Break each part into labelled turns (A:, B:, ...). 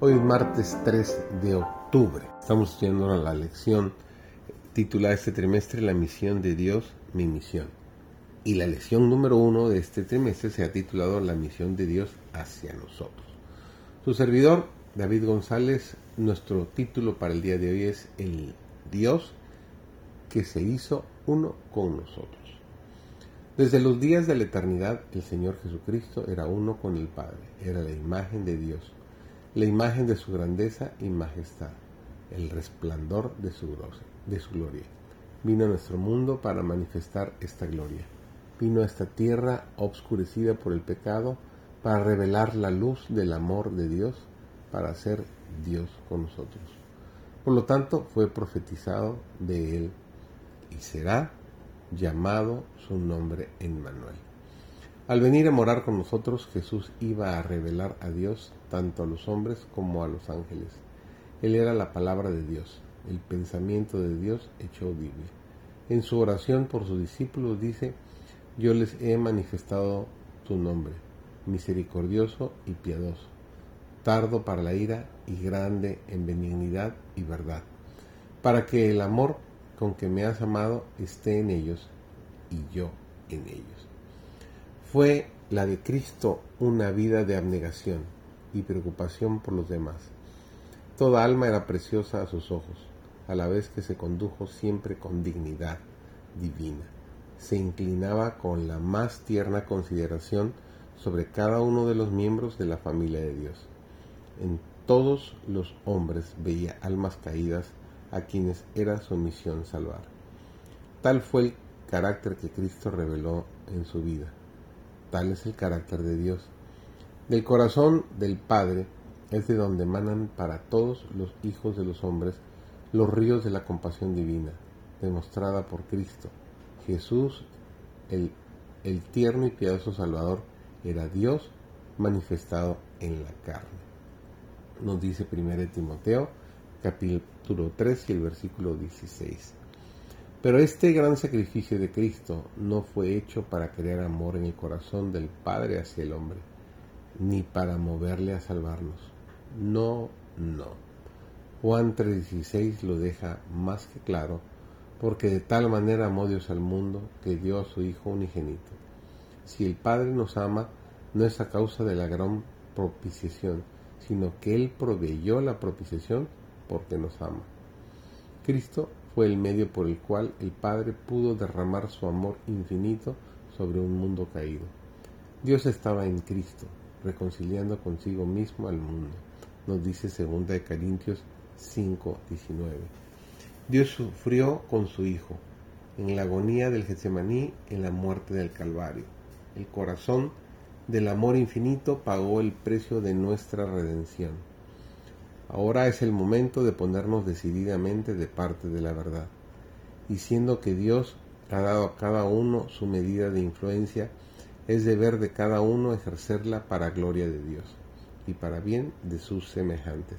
A: Hoy es martes 3 de octubre. Estamos estudiando la lección titulada este trimestre La misión de Dios, mi misión. Y la lección número uno de este trimestre se ha titulado La misión de Dios hacia nosotros. Su servidor, David González, nuestro título para el día de hoy es El Dios que se hizo uno con nosotros. Desde los días de la eternidad, el Señor Jesucristo era uno con el Padre, era la imagen de Dios la imagen de su grandeza y majestad, el resplandor de su, gloria. Vino a nuestro mundo para manifestar esta gloria. Vino a esta tierra obscurecida por el pecado para revelar la luz del amor de Dios, para ser Dios con nosotros. Por lo tanto, fue profetizado de él y será llamado su nombre en Manuel. Al venir a morar con nosotros, Jesús iba a revelar a Dios tanto a los hombres como a los ángeles. Él era la palabra de Dios, el pensamiento de Dios hecho audible. En su oración por sus discípulos dice, yo les he manifestado tu nombre, misericordioso y piadoso, tardo para la ira y grande en benignidad y verdad, para que el amor con que me has amado esté en ellos y yo en ellos. Fue la de Cristo una vida de abnegación y preocupación por los demás. Toda alma era preciosa a sus ojos, a la vez que se condujo siempre con dignidad divina. Se inclinaba con la más tierna consideración sobre cada uno de los miembros de la familia de Dios. En todos los hombres veía almas caídas a quienes era su misión salvar. Tal fue el carácter que Cristo reveló en su vida Tal es el carácter de Dios. Del corazón del Padre es de donde emanan para todos los hijos de los hombres los ríos de la compasión divina, demostrada por Cristo. Jesús, el, el tierno y piadoso Salvador, era Dios manifestado en la carne. Nos dice 1 Timoteo, capítulo 3 y el versículo 16. Pero este gran sacrificio de Cristo no fue hecho para crear amor en el corazón del Padre hacia el hombre, ni para moverle a salvarnos. No, no. Juan 3:16 lo deja más que claro, porque de tal manera amó Dios al mundo que dio a su Hijo unigénito. Si el Padre nos ama, no es a causa de la gran propiciación, sino que Él proveyó la propiciación porque nos ama. Cristo fue el medio por el cual el Padre pudo derramar su amor infinito sobre un mundo caído. Dios estaba en Cristo, reconciliando consigo mismo al mundo, nos dice 2 de Corintios 5:19. Dios sufrió con su Hijo, en la agonía del Getsemaní, en la muerte del Calvario. El corazón del amor infinito pagó el precio de nuestra redención. Ahora es el momento de ponernos decididamente de parte de la verdad, diciendo que Dios ha dado a cada uno su medida de influencia, es deber de cada uno ejercerla para gloria de Dios y para bien de sus semejantes.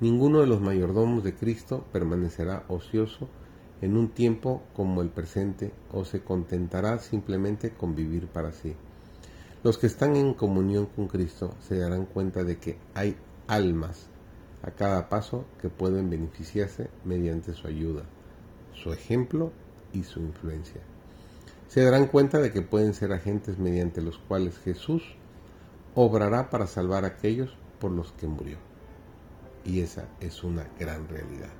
A: Ninguno de los mayordomos de Cristo permanecerá ocioso en un tiempo como el presente o se contentará simplemente con vivir para sí. Los que están en comunión con Cristo se darán cuenta de que hay almas a cada paso que pueden beneficiarse mediante su ayuda, su ejemplo y su influencia. Se darán cuenta de que pueden ser agentes mediante los cuales Jesús obrará para salvar a aquellos por los que murió. Y esa es una gran realidad.